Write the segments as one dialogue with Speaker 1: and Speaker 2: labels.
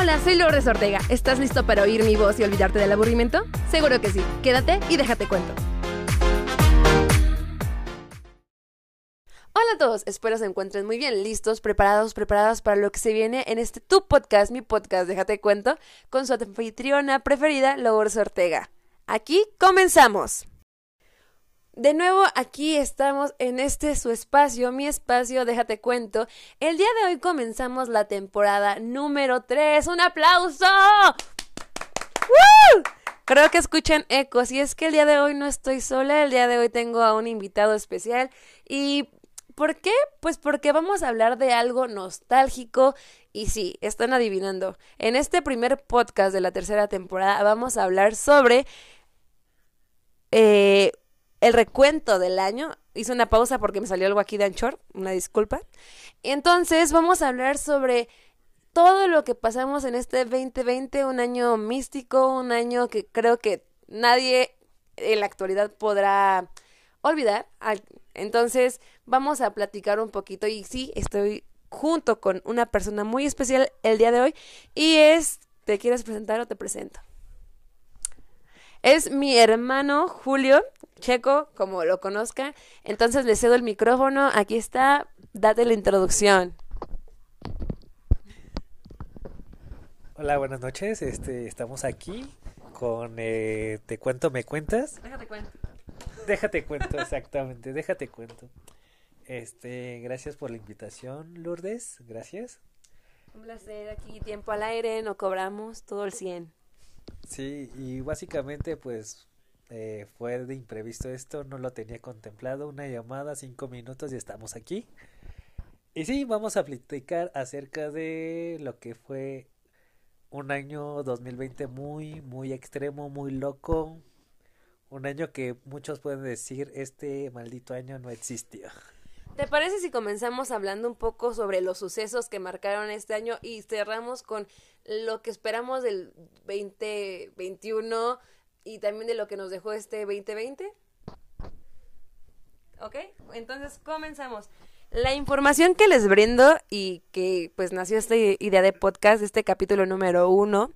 Speaker 1: Hola, soy Lourdes Ortega. ¿Estás listo para oír mi voz y olvidarte del aburrimiento? Seguro que sí. Quédate y déjate cuento. Hola a todos, espero se encuentren muy bien, listos, preparados, preparadas para lo que se viene en este tu podcast, mi podcast, déjate cuento, con su anfitriona preferida, Lourdes Ortega. Aquí comenzamos. De nuevo, aquí estamos en este su espacio, mi espacio, déjate cuento. El día de hoy comenzamos la temporada número 3. ¡Un aplauso! Creo que escuchan ecos y es que el día de hoy no estoy sola, el día de hoy tengo a un invitado especial y ¿por qué? Pues porque vamos a hablar de algo nostálgico y sí, están adivinando. En este primer podcast de la tercera temporada vamos a hablar sobre eh, el recuento del año. Hice una pausa porque me salió algo aquí de Anchor, una disculpa. Entonces vamos a hablar sobre todo lo que pasamos en este 2020, un año místico, un año que creo que nadie en la actualidad podrá olvidar. Entonces vamos a platicar un poquito y sí, estoy junto con una persona muy especial el día de hoy y es, ¿te quieres presentar o te presento? Es mi hermano Julio Checo, como lo conozca. Entonces le cedo el micrófono. Aquí está. Date la introducción.
Speaker 2: Hola, buenas noches. Este, estamos aquí con eh, Te cuento, me cuentas.
Speaker 1: Déjate cuento.
Speaker 2: Déjate cuento, exactamente. Déjate cuento. Este, gracias por la invitación, Lourdes. Gracias.
Speaker 1: Un placer aquí, tiempo al aire, no cobramos todo el 100.
Speaker 2: Sí, y básicamente pues eh, fue de imprevisto esto, no lo tenía contemplado, una llamada, cinco minutos y estamos aquí. Y sí, vamos a platicar acerca de lo que fue un año 2020 muy, muy extremo, muy loco. Un año que muchos pueden decir, este maldito año no existió.
Speaker 1: ¿Te parece si comenzamos hablando un poco sobre los sucesos que marcaron este año y cerramos con lo que esperamos del 2021 y también de lo que nos dejó este 2020? ¿Ok? Entonces comenzamos. La información que les brindo y que pues nació esta idea de podcast, este capítulo número uno,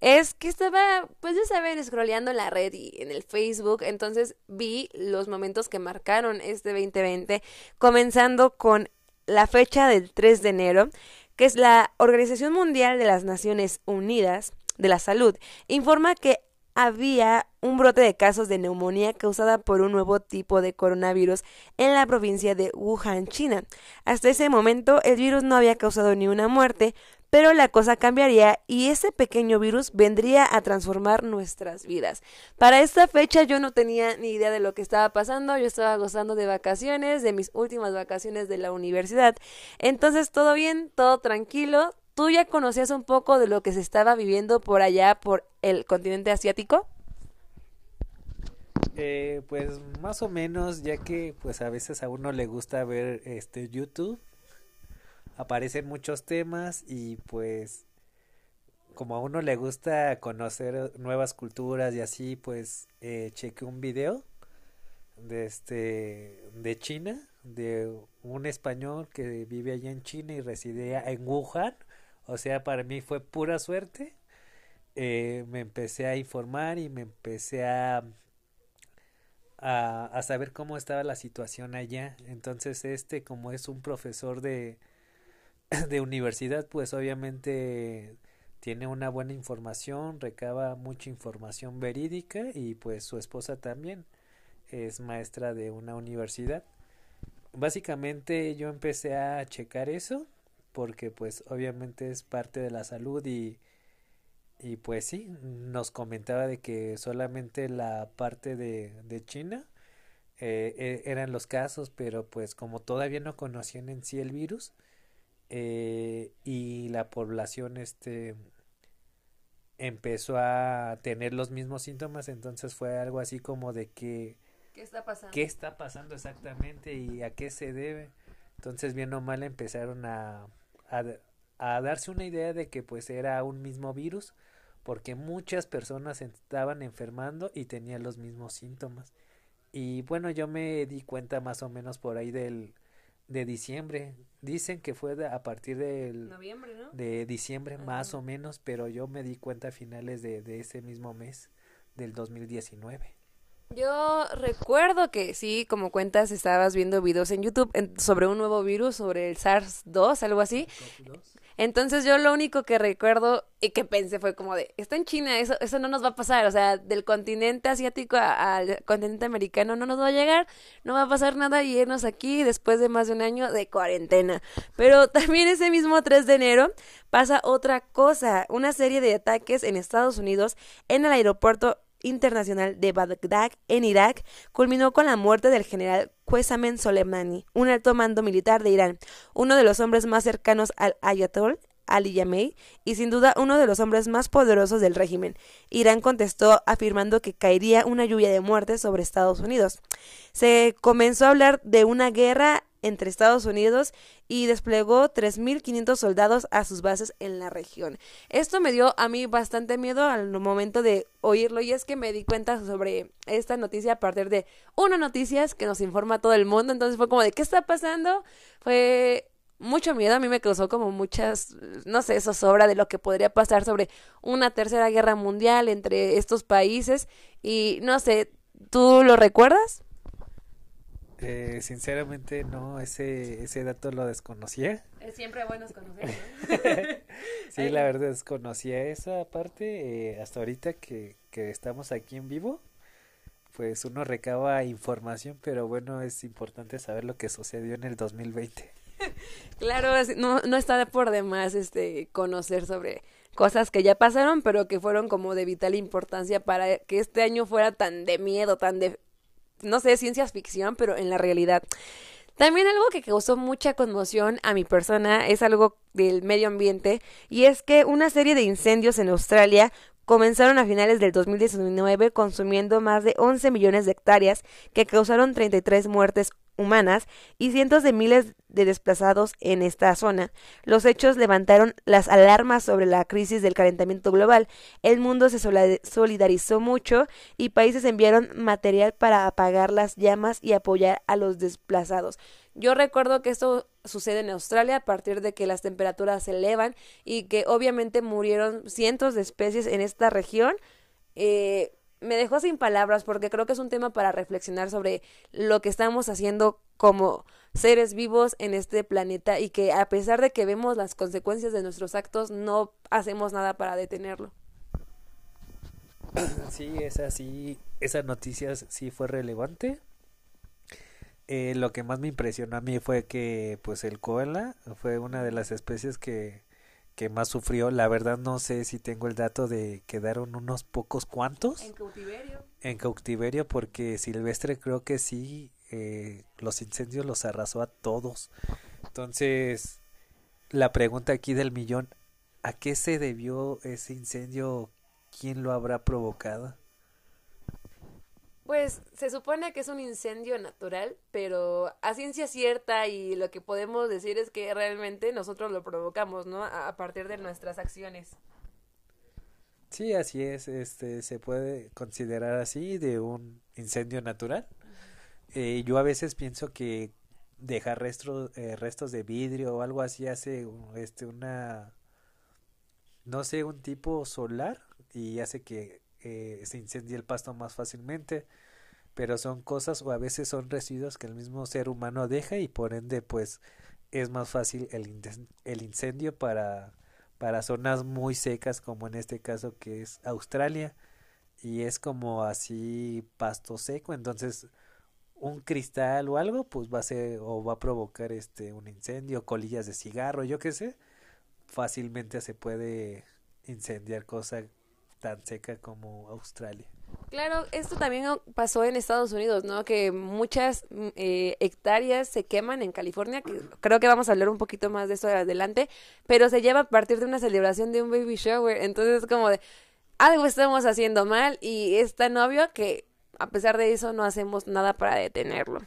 Speaker 1: es que estaba, pues ya saben, scrolleando en la red y en el Facebook, entonces vi los momentos que marcaron este 2020, comenzando con la fecha del 3 de enero, que es la Organización Mundial de las Naciones Unidas de la Salud, informa que había un brote de casos de neumonía causada por un nuevo tipo de coronavirus en la provincia de Wuhan, China. Hasta ese momento el virus no había causado ni una muerte, pero la cosa cambiaría y ese pequeño virus vendría a transformar nuestras vidas. Para esta fecha yo no tenía ni idea de lo que estaba pasando, yo estaba gozando de vacaciones, de mis últimas vacaciones de la universidad. Entonces todo bien, todo tranquilo, ¿Tú ya conocías un poco de lo que se estaba viviendo por allá, por el continente asiático?
Speaker 2: Eh, pues más o menos, ya que pues a veces a uno le gusta ver este YouTube, aparecen muchos temas y pues como a uno le gusta conocer nuevas culturas y así, pues eh, chequé un video de este de China, de un español que vive allá en China y residía en Wuhan o sea, para mí fue pura suerte. Eh, me empecé a informar y me empecé a, a, saber cómo estaba la situación allá. Entonces, este, como es un profesor de, de universidad, pues obviamente tiene una buena información, recaba mucha información verídica y pues su esposa también es maestra de una universidad. Básicamente yo empecé a checar eso porque pues obviamente es parte de la salud y, y pues sí, nos comentaba de que solamente la parte de, de China eh, e, eran los casos, pero pues como todavía no conocían en sí el virus eh, y la población este empezó a tener los mismos síntomas, entonces fue algo así como de que
Speaker 1: ¿Qué está pasando?
Speaker 2: ¿Qué está pasando exactamente y a qué se debe? Entonces bien o mal empezaron a a, darse una idea de que pues era un mismo virus porque muchas personas estaban enfermando y tenían los mismos síntomas. Y bueno, yo me di cuenta más o menos por ahí del de diciembre. Dicen que fue de- a partir del,
Speaker 1: Noviembre, ¿no?
Speaker 2: de diciembre más o menos, pero yo me di cuenta a finales de, de ese mismo mes del 2019.
Speaker 1: Yo recuerdo que sí, como cuentas, estabas viendo videos en YouTube en- sobre un nuevo virus, sobre el SARS-2, algo así. Entonces yo lo único que recuerdo y que pensé fue como de, está en China, eso, eso no nos va a pasar, o sea, del continente asiático al continente americano no nos va a llegar, no va a pasar nada y irnos aquí después de más de un año de cuarentena. Pero también ese mismo 3 de enero pasa otra cosa, una serie de ataques en Estados Unidos en el aeropuerto internacional de Bagdad en Irak culminó con la muerte del general Qasem Soleimani, un alto mando militar de Irán, uno de los hombres más cercanos al Ayatollah Ali Yamei y sin duda uno de los hombres más poderosos del régimen. Irán contestó afirmando que caería una lluvia de muertes sobre Estados Unidos. Se comenzó a hablar de una guerra entre Estados Unidos y desplegó 3.500 soldados a sus bases en la región. Esto me dio a mí bastante miedo al momento de oírlo y es que me di cuenta sobre esta noticia a partir de una noticias que nos informa a todo el mundo, entonces fue como de ¿qué está pasando? Fue mucho miedo, a mí me causó como muchas, no sé, zozobra de lo que podría pasar sobre una tercera guerra mundial entre estos países y no sé, ¿tú lo recuerdas?
Speaker 2: Eh, sinceramente no, ese, ese dato lo desconocía.
Speaker 1: Es siempre bueno conocer.
Speaker 2: Sí, la verdad desconocía esa parte. eh, hasta ahorita que, que estamos aquí en vivo, pues uno recaba información, pero bueno, es importante saber lo que sucedió en el 2020.
Speaker 1: Claro, no, no está por demás este conocer sobre cosas que ya pasaron, pero que fueron como de vital importancia para que este año fuera tan de miedo, tan de, no sé, ciencia ficción, pero en la realidad. También algo que causó mucha conmoción a mi persona es algo del medio ambiente y es que una serie de incendios en Australia comenzaron a finales del 2019 consumiendo más de 11 millones de hectáreas que causaron 33 muertes humanas y cientos de miles de desplazados en esta zona. Los hechos levantaron las alarmas sobre la crisis del calentamiento global. El mundo se solidarizó mucho y países enviaron material para apagar las llamas y apoyar a los desplazados. Yo recuerdo que esto sucede en Australia a partir de que las temperaturas se elevan y que obviamente murieron cientos de especies en esta región. Eh, me dejó sin palabras porque creo que es un tema para reflexionar sobre lo que estamos haciendo como seres vivos en este planeta y que a pesar de que vemos las consecuencias de nuestros actos no hacemos nada para detenerlo.
Speaker 2: Sí, esa sí, esa noticia sí fue relevante. Eh, lo que más me impresionó a mí fue que pues el koala fue una de las especies que, que más sufrió. La verdad no sé si tengo el dato de quedaron unos pocos cuantos
Speaker 1: cautiverio.
Speaker 2: en cautiverio porque silvestre creo que sí, eh, los incendios los arrasó a todos. Entonces, la pregunta aquí del millón, ¿a qué se debió ese incendio? ¿Quién lo habrá provocado?
Speaker 1: Pues se supone que es un incendio natural, pero a ciencia cierta y lo que podemos decir es que realmente nosotros lo provocamos, ¿no? A, partir de nuestras acciones.
Speaker 2: Sí, así es, este se puede considerar así de un incendio natural. Eh, yo a veces pienso que dejar restos eh, restos de vidrio o algo así hace este una no sé, un tipo solar y hace que eh, se incendie el pasto más fácilmente, pero son cosas o a veces son residuos que el mismo ser humano deja y por ende pues es más fácil el, incendio para para zonas muy secas como en este caso que es Australia y es como así pasto seco. Entonces un cristal o algo pues va a ser o va a provocar este un incendio colillas de cigarro yo qué sé fácilmente se puede incendiar cosa tan seca como Australia
Speaker 1: Claro, esto también pasó en Estados Unidos, ¿no? Que muchas mm, eh, hectáreas se queman en California, que creo que vamos a hablar un poquito más de eso adelante, pero se lleva a partir de una celebración de un baby shower, entonces es como de algo estamos haciendo mal y es tan obvio que a pesar de eso no hacemos nada para detenerlo.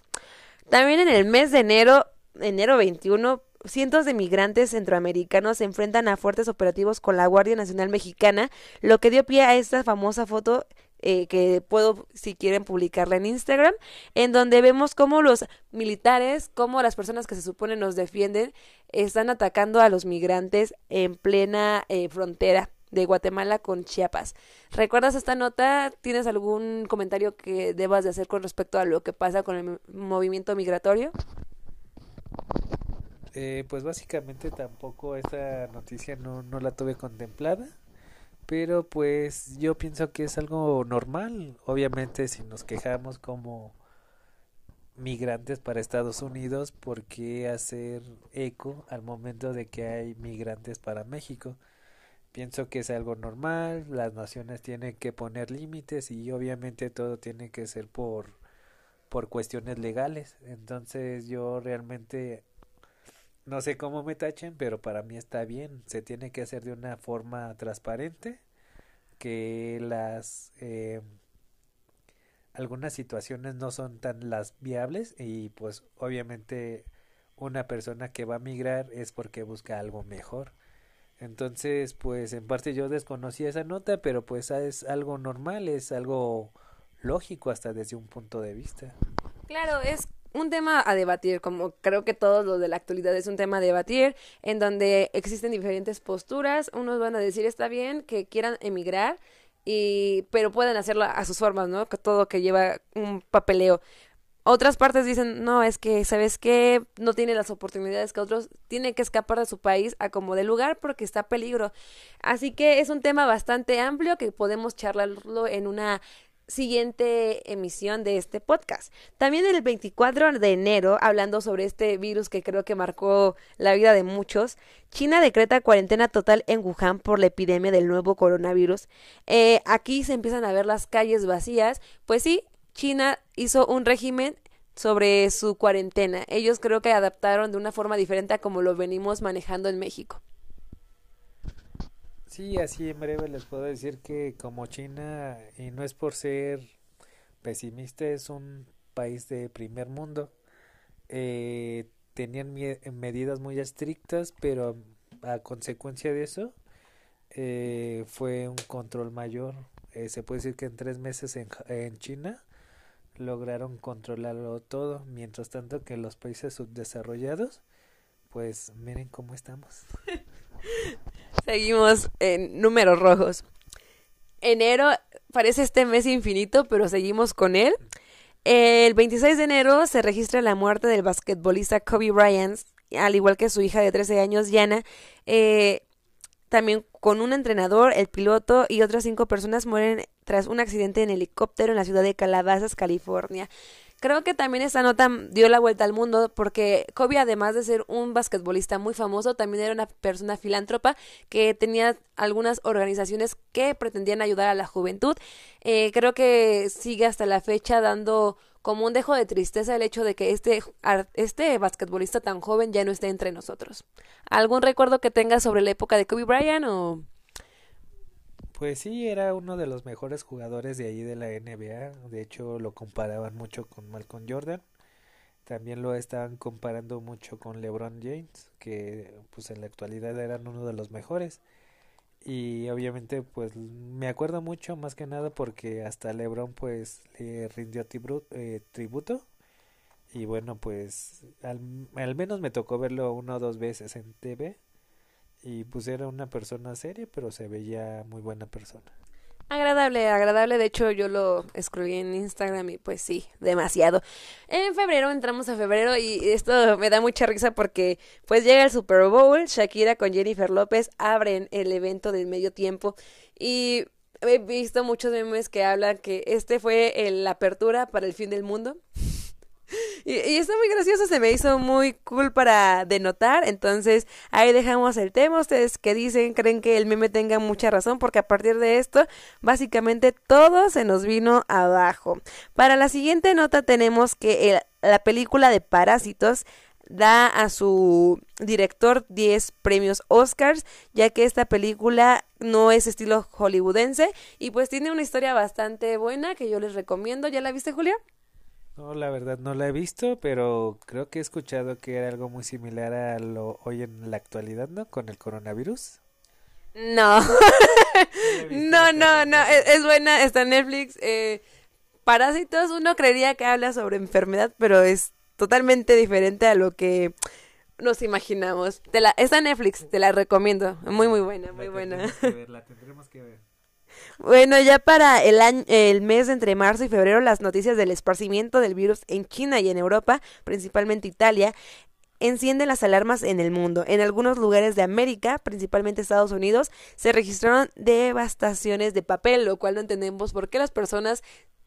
Speaker 1: También en el mes de enero, enero 21, cientos de migrantes centroamericanos se enfrentan a fuertes operativos con la Guardia Nacional Mexicana, lo que dio pie a esta famosa foto eh, que puedo, si quieren, publicarla en Instagram, en donde vemos cómo los militares, cómo las personas que se supone nos defienden, están atacando a los migrantes en plena eh, frontera de Guatemala con Chiapas. ¿Recuerdas esta nota? ¿Tienes algún comentario que debas de hacer con respecto a lo que pasa con el movimiento migratorio?
Speaker 2: Eh, pues básicamente tampoco esta noticia no, no la tuve contemplada, pero pues yo pienso que es algo normal. Obviamente si nos quejamos como migrantes para Estados Unidos, ¿por qué hacer eco al momento de que hay migrantes para México? Pienso que es algo normal, las naciones tienen que poner límites y obviamente todo tiene que ser por por cuestiones legales. Entonces yo realmente no sé cómo me tachen, pero para mí está bien. Se tiene que hacer de una forma transparente, que las eh, algunas situaciones no son tan las viables y pues obviamente una persona que va a migrar es porque busca algo mejor. Entonces, pues en parte yo desconocía esa nota, pero pues es algo normal, es algo lógico hasta desde un punto de vista.
Speaker 1: Claro, es un tema a debatir, como creo que todos los de la actualidad es un tema a debatir, en donde existen diferentes posturas, unos van a decir está bien que quieran emigrar, y pero pueden hacerlo a sus formas, ¿no? Todo que lleva un papeleo. Otras partes dicen, no, es que, ¿sabes qué? No tiene las oportunidades que otros, tiene que escapar de su país a como de lugar porque está peligro. Así que es un tema bastante amplio que podemos charlarlo en una siguiente emisión de este podcast. También el 24 de enero, hablando sobre este virus que creo que marcó la vida de muchos, China decreta cuarentena total en Wuhan por la epidemia del nuevo coronavirus. Eh, aquí se empiezan a ver las calles vacías. Pues sí, China hizo un régimen sobre su cuarentena. Ellos creo que adaptaron de una forma diferente a como lo venimos manejando en México.
Speaker 2: Sí, así en breve les puedo decir que como China, y no es por ser pesimista, es un país de primer mundo, eh, tenían medidas muy estrictas, pero a consecuencia de eso eh, fue un control mayor. Eh, se puede decir que en tres meses en, en China lograron controlarlo todo, mientras tanto que los países subdesarrollados, pues miren cómo estamos.
Speaker 1: Seguimos en números rojos. Enero parece este mes infinito, pero seguimos con él. El 26 de enero se registra la muerte del basquetbolista Kobe Bryant, al igual que su hija de 13 años, Yana. Eh, también con un entrenador, el piloto y otras cinco personas mueren tras un accidente en helicóptero en la ciudad de Calabazas, California. Creo que también esta nota dio la vuelta al mundo porque Kobe, además de ser un basquetbolista muy famoso, también era una persona filántropa que tenía algunas organizaciones que pretendían ayudar a la juventud. Eh, creo que sigue hasta la fecha dando como un dejo de tristeza el hecho de que este, este basquetbolista tan joven ya no esté entre nosotros. ¿Algún recuerdo que tengas sobre la época de Kobe Bryant o...?
Speaker 2: Pues sí, era uno de los mejores jugadores de ahí de la NBA. De hecho, lo comparaban mucho con Malcolm Jordan. También lo estaban comparando mucho con LeBron James, que pues en la actualidad eran uno de los mejores. Y obviamente pues me acuerdo mucho más que nada porque hasta LeBron pues le rindió eh, tributo. Y bueno pues al, al menos me tocó verlo una o dos veces en TV y pues era una persona seria, pero se veía muy buena persona.
Speaker 1: Agradable, agradable. De hecho, yo lo escribí en Instagram y pues sí, demasiado. En febrero, entramos a febrero y esto me da mucha risa porque pues llega el Super Bowl, Shakira con Jennifer López abren el evento del medio tiempo y he visto muchos memes que hablan que este fue la apertura para el fin del mundo. Y, está muy gracioso, se me hizo muy cool para denotar. Entonces, ahí dejamos el tema. Ustedes que dicen, creen que el meme tenga mucha razón, porque a partir de esto, básicamente todo se nos vino abajo. Para la siguiente nota tenemos que la película de Parásitos da a su director 10 premios Oscars, ya que esta película no es estilo hollywoodense y pues tiene una historia bastante buena que yo les recomiendo. ¿Ya la viste, Julia?
Speaker 2: No, la verdad no la he visto, pero creo que he escuchado que era algo muy similar a lo hoy en la actualidad, ¿no? Con el coronavirus.
Speaker 1: No. no, no, no. Es, buena, está en Netflix. Eh, Parásitos, uno creería que habla sobre enfermedad, pero es totalmente diferente a lo que nos imaginamos. Te la, está en Netflix, te la recomiendo. Muy, muy buena, muy buena.
Speaker 2: la tendremos que ver.
Speaker 1: Bueno, ya para el, año, el mes entre marzo y febrero, las noticias del esparcimiento del virus en China y en Europa, principalmente Italia, encienden las alarmas en el mundo. En algunos lugares de América, principalmente Estados Unidos, se registraron devastaciones de papel, lo cual no entendemos por qué las personas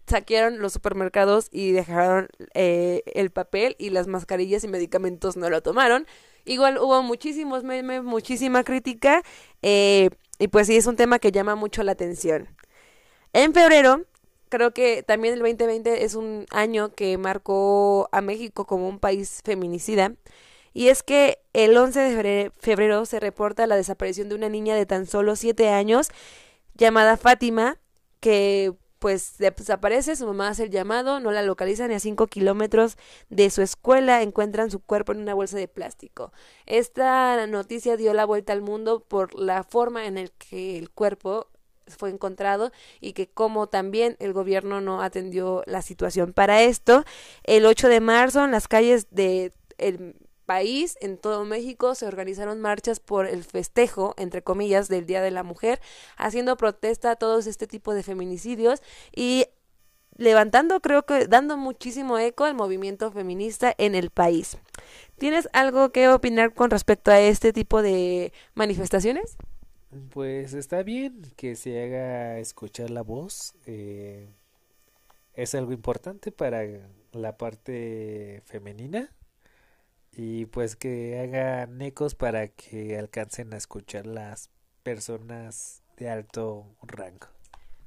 Speaker 1: saquearon los supermercados y dejaron eh, el papel y las mascarillas y medicamentos no lo tomaron. Igual hubo muchísimos memes, muchísima crítica eh, y pues sí es un tema que llama mucho la atención. En febrero, creo que también el 2020 es un año que marcó a México como un país feminicida. Y es que el 11 de febrero se reporta la desaparición de una niña de tan solo 7 años llamada Fátima, que pues desaparece, su mamá hace el llamado, no la localizan y a 5 kilómetros de su escuela encuentran su cuerpo en una bolsa de plástico. Esta noticia dio la vuelta al mundo por la forma en que el cuerpo fue encontrado y que como también el gobierno no atendió la situación. Para esto, el 8 de marzo en las calles de país, en todo México, se organizaron marchas por el festejo, entre comillas, del Día de la Mujer, haciendo protesta a todos este tipo de feminicidios y levantando, creo que dando muchísimo eco al movimiento feminista en el país. ¿Tienes algo que opinar con respecto a este tipo de manifestaciones?
Speaker 2: Pues está bien que se haga escuchar la voz. Eh, es algo importante para la parte femenina y pues que hagan ecos para que alcancen a escuchar las personas de alto rango.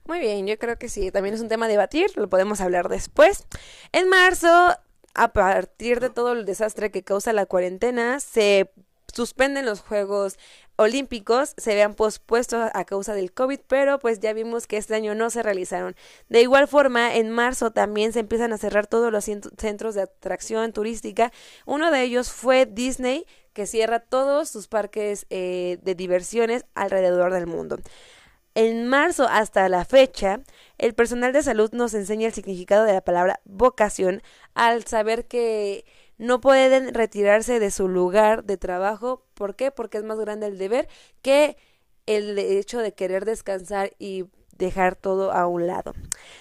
Speaker 1: Muy bien, yo creo que sí, también es un tema a debatir, lo podemos hablar después. En marzo, a partir de todo el desastre que causa la cuarentena, se suspenden los Juegos Olímpicos, se vean pospuestos a causa del COVID, pero pues ya vimos que este año no se realizaron. De igual forma, en marzo también se empiezan a cerrar todos los centros de atracción turística. Uno de ellos fue Disney, que cierra todos sus parques eh, de diversiones alrededor del mundo. En marzo hasta la fecha, el personal de salud nos enseña el significado de la palabra vocación al saber que no pueden retirarse de su lugar de trabajo. ¿Por qué? Porque es más grande el deber que el hecho de querer descansar y dejar todo a un lado.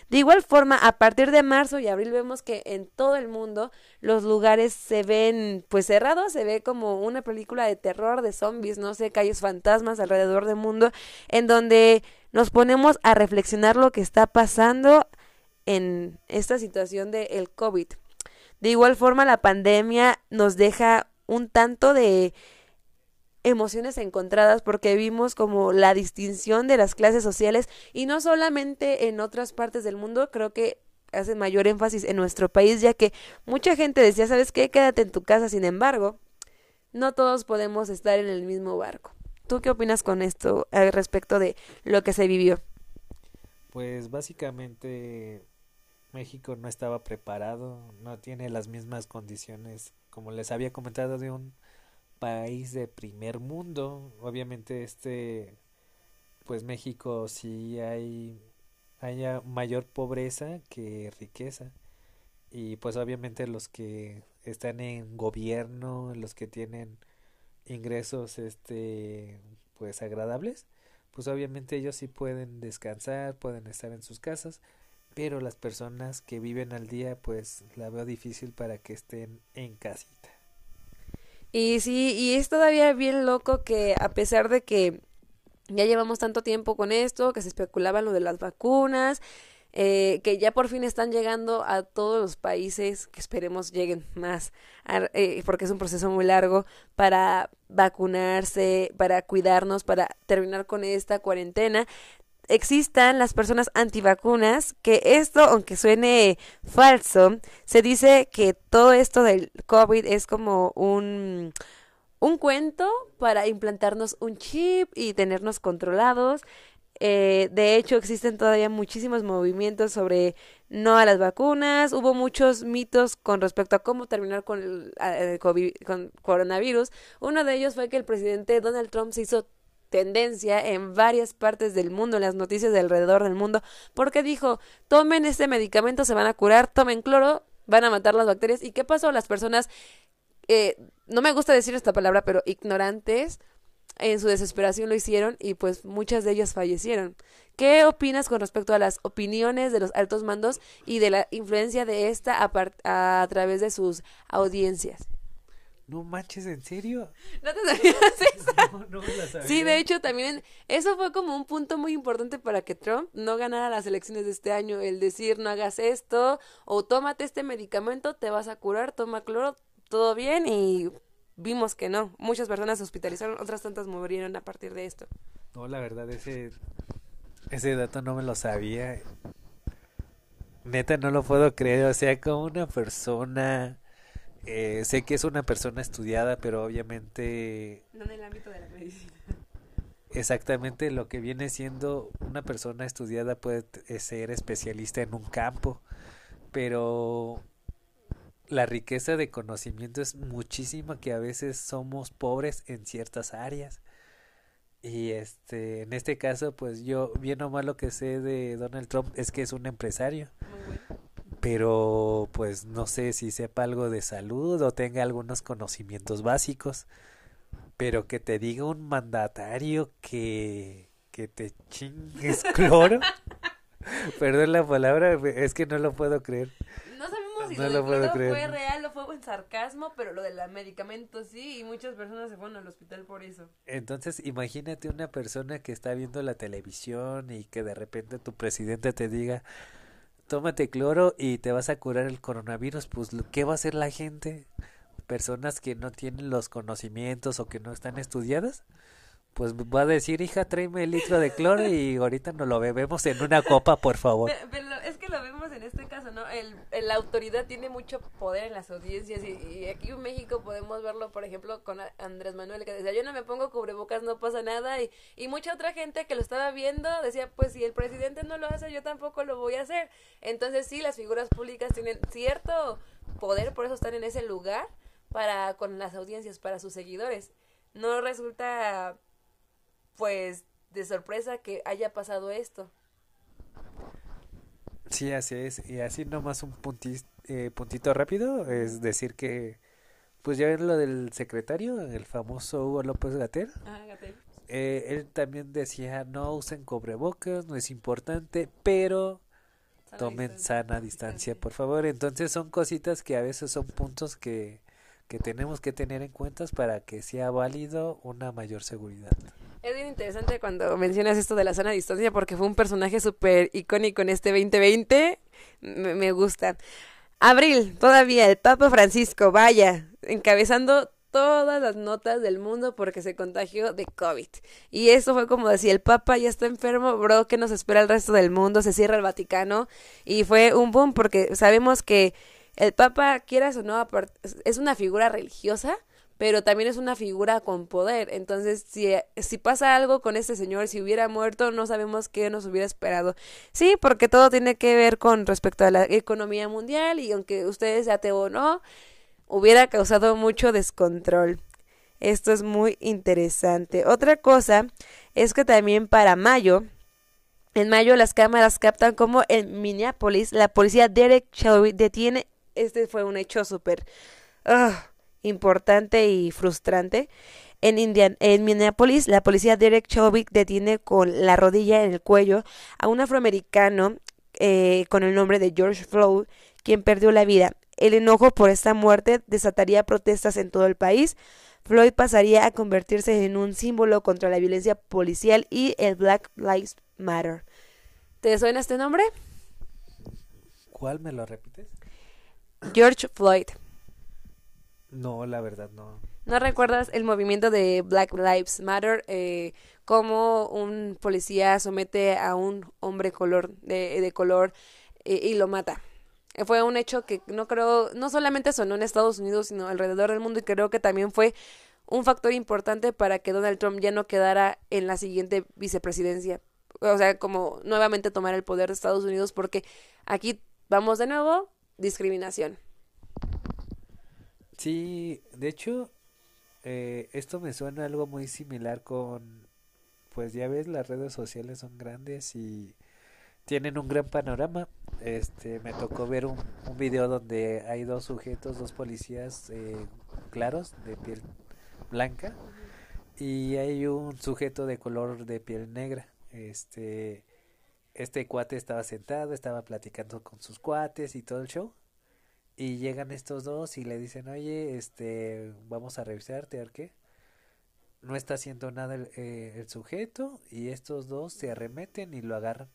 Speaker 1: De igual forma, a partir de marzo y abril vemos que en todo el mundo los lugares se ven pues cerrados, se ve como una película de terror, de zombies, no sé, calles fantasmas alrededor del mundo, en donde nos ponemos a reflexionar lo que está pasando en esta situación del el COVID. De igual forma, la pandemia nos deja un tanto de emociones encontradas porque vimos como la distinción de las clases sociales y no solamente en otras partes del mundo, creo que hace mayor énfasis en nuestro país, ya que mucha gente decía, ¿sabes qué? Quédate en tu casa, sin embargo, no todos podemos estar en el mismo barco. ¿Tú qué opinas con esto al respecto de lo que se vivió?
Speaker 2: Pues básicamente México no estaba preparado, no tiene las mismas condiciones, como les había comentado, de un país de primer mundo. Obviamente este, pues México sí hay, haya mayor pobreza que riqueza. Y pues obviamente los que están en gobierno, los que tienen ingresos este pues agradables, pues obviamente ellos sí pueden descansar, pueden estar en sus casas, pero las personas que viven al día pues la veo difícil para que estén en casita.
Speaker 1: Y sí, y es todavía bien loco que a pesar de que ya llevamos tanto tiempo con esto, que se especulaba lo de las vacunas, eh, que ya por fin están llegando a todos los países, que esperemos lleguen más, eh, porque es un proceso muy largo, para vacunarse, para cuidarnos, para terminar con esta cuarentena existan las personas antivacunas, que esto, aunque suene falso, se dice que todo esto del COVID es como un, un cuento para implantarnos un chip y tenernos controlados. Eh, de hecho, existen todavía muchísimos movimientos sobre no a las vacunas. Hubo muchos mitos con respecto a cómo terminar con el, COVID, con coronavirus. Uno de ellos fue que el presidente Donald Trump se hizo tendencia en varias partes del mundo, en las noticias de alrededor del mundo, porque dijo, tomen este medicamento, se van a curar, tomen cloro, van a matar las bacterias. ¿Y qué pasó? Las personas, eh, no me gusta decir esta palabra, pero ignorantes, en su desesperación lo hicieron y pues muchas de ellas fallecieron. ¿Qué opinas con respecto a las opiniones de los altos mandos y de la influencia de esta a, a través de sus audiencias?
Speaker 2: No manches, ¿en serio?
Speaker 1: ¿No te sabías eso? No, no me la sabía. Sí, de hecho también eso fue como un punto muy importante para que Trump no ganara las elecciones de este año, el decir no hagas esto o tómate este medicamento, te vas a curar, toma cloro, todo bien y vimos que no. Muchas personas se hospitalizaron, otras tantas murieron a partir de esto.
Speaker 2: No, la verdad ese ese dato no me lo sabía. Neta no lo puedo creer, o sea, como una persona eh, sé que es una persona estudiada, pero obviamente...
Speaker 1: No en el ámbito de la medicina.
Speaker 2: Exactamente lo que viene siendo una persona estudiada puede ser especialista en un campo, pero la riqueza de conocimiento es muchísima que a veces somos pobres en ciertas áreas. Y este, en este caso, pues yo, bien o mal lo que sé de Donald Trump es que es un empresario. Muy bueno pero pues no sé si sepa algo de salud o tenga algunos conocimientos básicos, pero que te diga un mandatario que, que te chingues cloro. Perdón la palabra, es que no lo puedo creer.
Speaker 1: No sabemos si lo, cloro fue real o fue en sarcasmo, pero lo del medicamento sí, y muchas personas se fueron al hospital por eso.
Speaker 2: Entonces, imagínate una persona que está viendo la televisión y que de repente tu presidente te diga, tómate cloro y te vas a curar el coronavirus, pues ¿qué va a hacer la gente? Personas que no tienen los conocimientos o que no están estudiadas, pues va a decir, hija, tráeme el litro de cloro y ahorita nos lo bebemos en una copa, por favor.
Speaker 1: Pero, es que lo vemos en este caso, ¿no? El, la autoridad tiene mucho poder en las audiencias y, aquí en México podemos verlo, por ejemplo, con Andrés Manuel, que decía, yo no me pongo cubrebocas, no pasa nada, y, y mucha otra gente que lo estaba viendo decía, pues si el presidente no lo hace, yo tampoco lo voy a hacer. Entonces sí, las figuras públicas tienen cierto poder, por eso están en ese lugar para con las audiencias, para sus seguidores. No resulta pues de sorpresa que haya pasado esto.
Speaker 2: Sí, así es. Y así nomás un eh, puntito rápido, es decir que, pues ya ven lo del secretario, el famoso Hugo López Gater. Ah, eh, él también decía, no usen cobrebocas, no es importante, pero tomen sana distancia, por favor. Entonces son cositas que a veces son puntos que, que tenemos que tener en cuenta para que sea válido una mayor seguridad.
Speaker 1: Es bien interesante cuando mencionas esto de la sana distancia porque fue un personaje súper icónico en este 2020. Me, gusta. Abril, todavía el Papa Francisco, vaya, encabezando todas las notas del mundo porque se contagió de COVID. Y eso fue como decir, el Papa ya está enfermo, bro, ¿qué nos espera el resto del mundo? Se cierra el Vaticano. Y fue un boom porque sabemos que el Papa, quieras o no, es una figura religiosa, pero también es una figura con poder. Entonces, si, si pasa algo con este señor, si hubiera muerto, no sabemos qué nos hubiera esperado. Sí, porque todo tiene que ver con respecto a la economía mundial y aunque ustedes ateo o no, hubiera causado mucho descontrol. Esto es muy interesante. Otra cosa es que también para mayo, en mayo las cámaras captan como en Minneapolis la policía Derek Shelby detiene, este fue un hecho súper... Ah, importante y frustrante. En, Indian, en Minneapolis, la policía Derek Chauvin detiene con la rodilla en el cuello a un afroamericano eh, con el nombre de George Floyd, quien perdió la vida. El enojo por esta muerte desataría protestas en todo el país. Floyd pasaría a convertirse en un símbolo contra la violencia policial y el Black Lives Matter. ¿Te suena este nombre?
Speaker 2: ¿Cuál me lo repites?
Speaker 1: George Floyd.
Speaker 2: No, la verdad no.
Speaker 1: ¿No recuerdas el movimiento de Black Lives Matter? Eh, cómo un policía somete a un hombre color de, de color eh, y lo mata. Fue un hecho que no creo, no solamente sonó en Estados Unidos, sino alrededor del mundo y creo que también fue un factor importante para que Donald Trump ya no quedara en la siguiente vicepresidencia. O sea, como nuevamente tomar el poder de Estados Unidos porque aquí vamos de nuevo, discriminación.
Speaker 2: Sí, de hecho, eh, esto me suena algo muy similar con pues ya ves, las redes sociales son grandes y tienen un gran panorama. Este, me tocó ver un, un video donde hay dos sujetos, dos policías eh, claros de piel blanca y hay un sujeto de color de piel negra. Este, este cuate estaba sentado, estaba platicando con sus cuates y todo el show. Y llegan estos dos y le dicen, oye, este, vamos a revisarte, a qué. No está haciendo nada el, eh, el sujeto y estos dos se arremeten y lo agarran.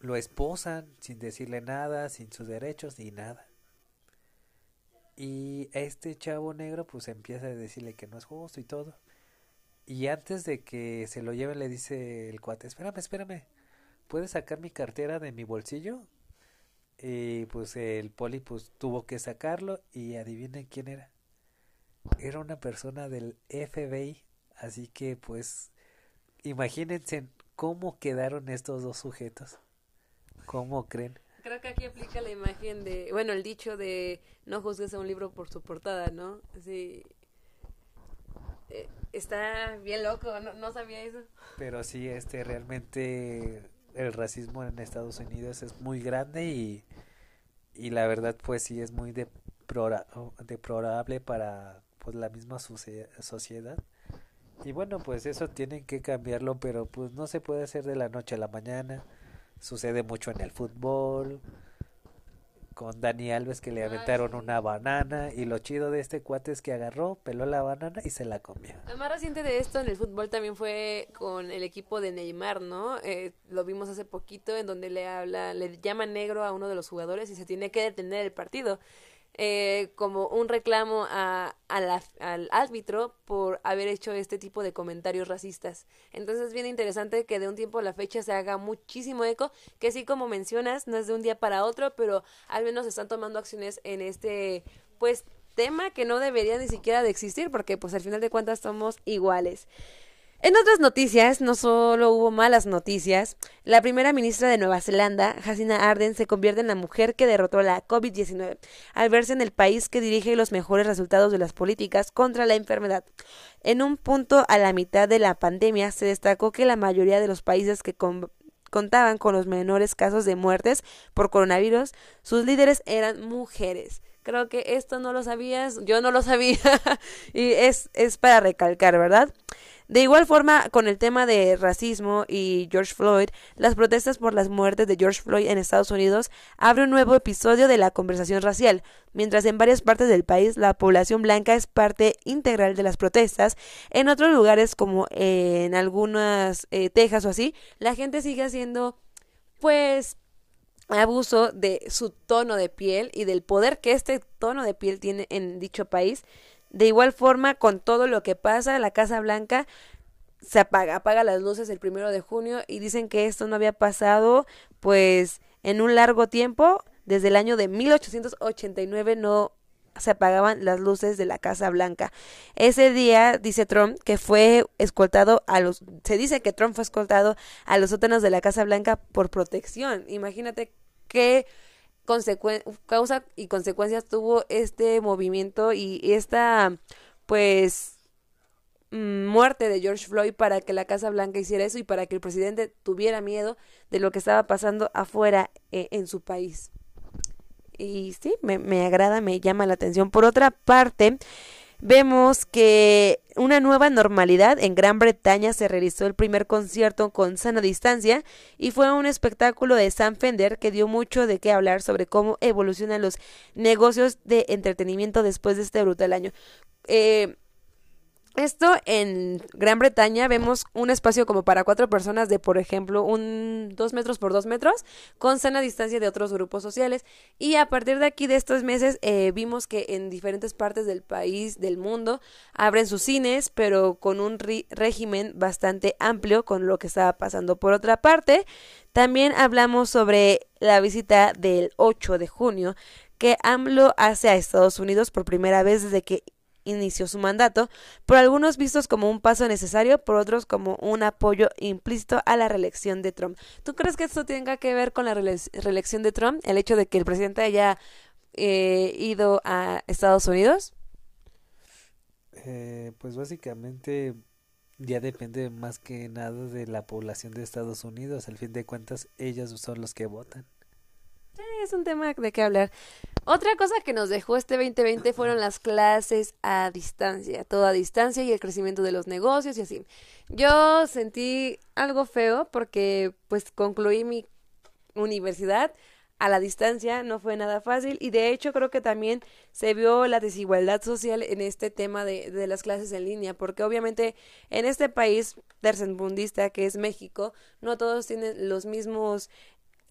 Speaker 2: Lo esposan sin decirle nada, sin sus derechos ni nada. Y este chavo negro pues empieza a decirle que no es justo y todo. Y antes de que se lo lleven le dice el cuate, espérame, espérame, ¿puedes sacar mi cartera de mi bolsillo? Y pues el poli pues tuvo que sacarlo y adivinen quién era. Era una persona del FBI, así que pues imagínense cómo quedaron estos dos sujetos. ¿Cómo creen?
Speaker 1: Creo que aquí aplica la imagen de, bueno, el dicho de no juzgues a un libro por su portada, ¿no? Sí. Eh, está bien loco, no, no sabía eso.
Speaker 2: Pero sí, este realmente el racismo en Estados Unidos es muy grande y, y la verdad pues sí es muy deplora, deplorable para pues la misma sociedad. Y bueno, pues eso tienen que cambiarlo, pero pues no se puede hacer de la noche a la mañana. Sucede mucho en el fútbol, con Dani Alves que le aventaron una banana y lo chido de este cuate es que agarró, peló la banana y se la comió.
Speaker 1: Lo más reciente de esto en el fútbol también fue con el equipo de Neymar, ¿no? Eh, lo vimos hace poquito en donde le habla, le llama negro a uno de los jugadores y se tiene que detener el partido eh, como un reclamo a, al árbitro por haber hecho este tipo de comentarios racistas. Entonces es bien interesante que de un tiempo a la fecha se haga muchísimo eco, que sí como mencionas, no es de un día para otro, pero al menos están tomando acciones en este pues tema que no debería ni siquiera de existir porque pues al final de cuentas somos iguales. En otras noticias, no solo hubo malas noticias, la primera ministra de Nueva Zelanda, Jacinda Ardern, se convierte en la mujer que derrotó la COVID-19, al verse en el país que dirige los mejores resultados de las políticas contra la enfermedad. En un punto a la mitad de la pandemia, se destacó que la mayoría de los países que contaban con los menores casos de muertes por coronavirus, sus líderes eran mujeres. Creo que esto no lo sabías, yo no lo sabía y es, es para recalcar, ¿verdad? De igual forma, con el tema de racismo y George Floyd, las protestas por las muertes de George Floyd en Estados Unidos abre un nuevo episodio de la conversación racial. Mientras en varias partes del país la población blanca es parte integral de las protestas, en otros lugares como en algunas eh, Texas o así, la gente sigue haciendo pues abuso de su tono de piel y del poder que este tono de piel tiene en dicho país de igual forma, con todo lo que pasa, la Casa Blanca se apaga, apaga las luces el primero de junio y dicen que esto no había pasado pues en un largo tiempo, desde el año de 1889 no se apagaban las luces de la Casa Blanca. Ese día dice Trump que fue escoltado a los se dice que Trump fue escoltado a los sótanos de la Casa Blanca por protección. Imagínate qué causa y consecuencias tuvo este movimiento y esta pues mm, muerte de George Floyd para que la Casa Blanca hiciera eso y para que el presidente tuviera miedo de lo que estaba pasando afuera eh, en su país. Y sí, me, me agrada, me llama la atención. Por otra parte, vemos que una nueva normalidad en Gran Bretaña se realizó el primer concierto con sana distancia y fue un espectáculo de Sam Fender que dio mucho de qué hablar sobre cómo evolucionan los negocios de entretenimiento después de este brutal año. Eh, esto en Gran Bretaña vemos un espacio como para cuatro personas de, por ejemplo, un dos metros por dos metros, con sana distancia de otros grupos sociales. Y a partir de aquí, de estos meses, eh, vimos que en diferentes partes del país, del mundo, abren sus cines, pero con un régimen bastante amplio con lo que estaba pasando. Por otra parte, también hablamos sobre la visita del 8 de junio que AMLO hace a Estados Unidos por primera vez desde que inició su mandato, por algunos vistos como un paso necesario, por otros como un apoyo implícito a la reelección de Trump. ¿Tú crees que esto tenga que ver con la reelección de Trump? El hecho de que el presidente haya eh, ido a Estados Unidos?
Speaker 2: Eh, pues básicamente ya depende más que nada de la población de Estados Unidos. Al fin de cuentas, ellos son los que votan.
Speaker 1: Sí, es un tema de qué hablar. Otra cosa que nos dejó este 2020 fueron las clases a distancia, todo a distancia y el crecimiento de los negocios y así. Yo sentí algo feo porque pues concluí mi universidad a la distancia, no fue nada fácil y de hecho creo que también se vio la desigualdad social en este tema de, de las clases en línea, porque obviamente en este país tercermundista que es México, no todos tienen los mismos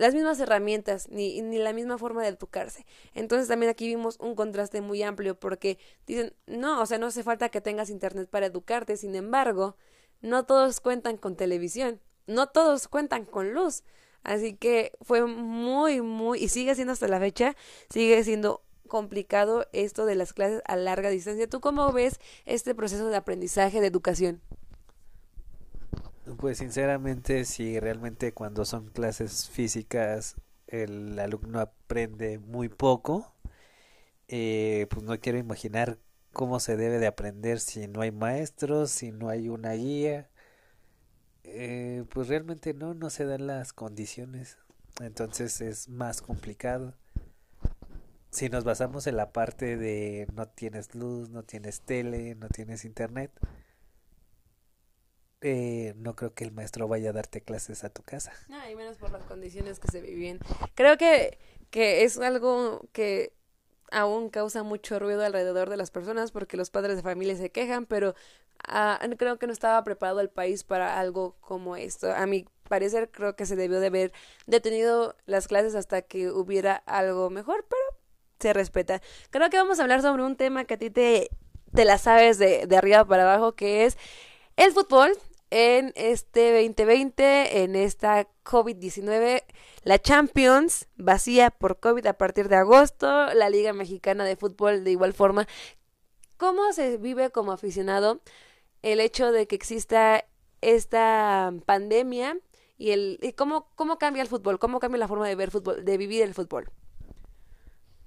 Speaker 1: las mismas herramientas ni, ni la misma forma de educarse. Entonces también aquí vimos un contraste muy amplio porque dicen, no, o sea, no hace falta que tengas internet para educarte, sin embargo, no todos cuentan con televisión, no todos cuentan con luz. Así que fue muy, muy, y sigue siendo hasta la fecha, sigue siendo complicado esto de las clases a larga distancia. ¿Tú cómo ves este proceso de aprendizaje, de educación?
Speaker 2: Pues sinceramente, si realmente cuando son clases físicas el alumno aprende muy poco, eh, pues no quiero imaginar cómo se debe de aprender si no hay maestros, si no hay una guía eh, pues realmente no, no se dan las condiciones. Entonces es más complicado. Si nos basamos en la parte de no tienes luz, no tienes tele, no tienes internet, eh, no creo que el maestro vaya a darte clases a tu casa.
Speaker 1: No, y menos por las condiciones que se viven. Creo que, que es algo que aún causa mucho ruido alrededor de las personas porque los padres de familia se quejan, pero Ah, creo que no estaba preparado el país para algo como esto. A mi parecer creo que se debió de haber detenido las clases hasta que hubiera algo mejor, pero se respeta. Creo que vamos a hablar sobre un tema que a ti te, te la sabes de, de arriba para abajo, que es el fútbol en este 2020, en esta COVID-19, la Champions vacía por COVID a partir de agosto, la Liga Mexicana de Fútbol de igual forma. ¿Cómo se vive como aficionado el hecho de que exista esta pandemia y el y cómo cómo cambia el fútbol, cómo cambia la forma de ver fútbol, de vivir el fútbol.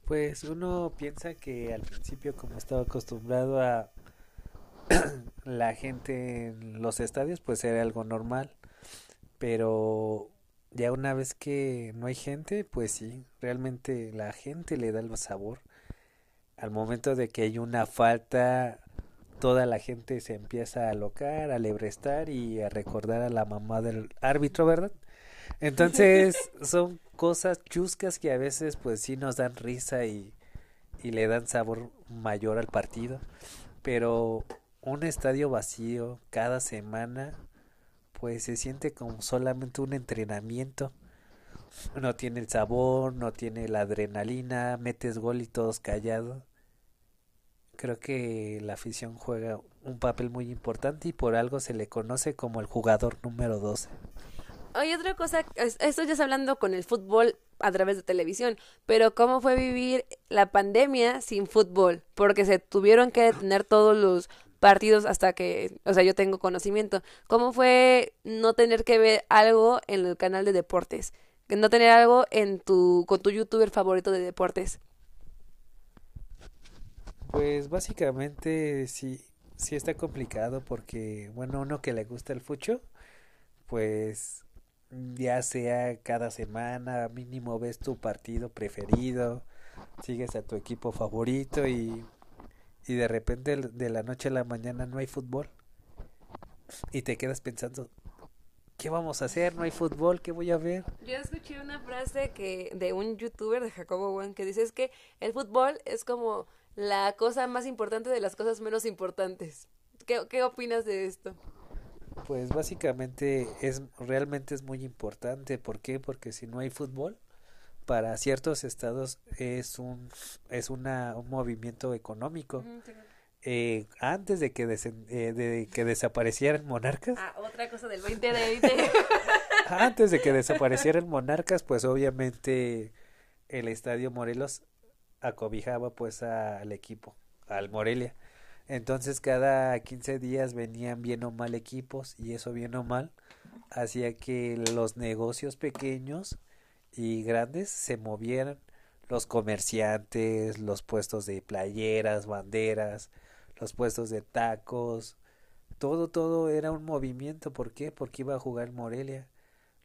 Speaker 2: Pues uno piensa que al principio como estaba acostumbrado a la gente en los estadios pues era algo normal, pero ya una vez que no hay gente, pues sí, realmente la gente le da el sabor. Al momento de que hay una falta toda la gente se empieza a alocar, a lebrestar y a recordar a la mamá del árbitro, ¿verdad? Entonces son cosas chuscas que a veces pues sí nos dan risa y, y le dan sabor mayor al partido. Pero un estadio vacío cada semana pues se siente como solamente un entrenamiento. No tiene el sabor, no tiene la adrenalina, metes gol y todos callados creo que la afición juega un papel muy importante y por algo se le conoce como el jugador número 12.
Speaker 1: Hay otra cosa, esto ya es hablando con el fútbol a través de televisión, pero ¿cómo fue vivir la pandemia sin fútbol? Porque se tuvieron que detener todos los partidos hasta que, o sea, yo tengo conocimiento. ¿Cómo fue no tener que ver algo en el canal de deportes? No tener algo en tu, con tu youtuber favorito de deportes.
Speaker 2: Pues básicamente sí, sí está complicado porque, bueno, uno que le gusta el fucho, pues ya sea cada semana, mínimo ves tu partido preferido, sigues a tu equipo favorito y, y de repente de la noche a la mañana no hay fútbol y te quedas pensando, ¿qué vamos a hacer? No hay fútbol, ¿qué voy a ver?
Speaker 1: Yo escuché una frase que de un youtuber de Jacobo Juan que dice es que el fútbol es como la cosa más importante de las cosas menos importantes. ¿Qué, qué opinas de esto?
Speaker 2: Pues básicamente es realmente es muy importante. ¿Por qué? Porque si no hay fútbol, para ciertos estados es un es una, un movimiento económico. eh, antes de que eh, de que desaparecieran monarcas.
Speaker 1: Ah, otra cosa del 2020.
Speaker 2: antes de que desaparecieran monarcas, pues obviamente el estadio Morelos acobijaba pues al equipo, al Morelia. Entonces cada 15 días venían bien o mal equipos y eso bien o mal hacía que los negocios pequeños y grandes se movieran, los comerciantes, los puestos de playeras, banderas, los puestos de tacos, todo, todo era un movimiento. ¿Por qué? Porque iba a jugar Morelia.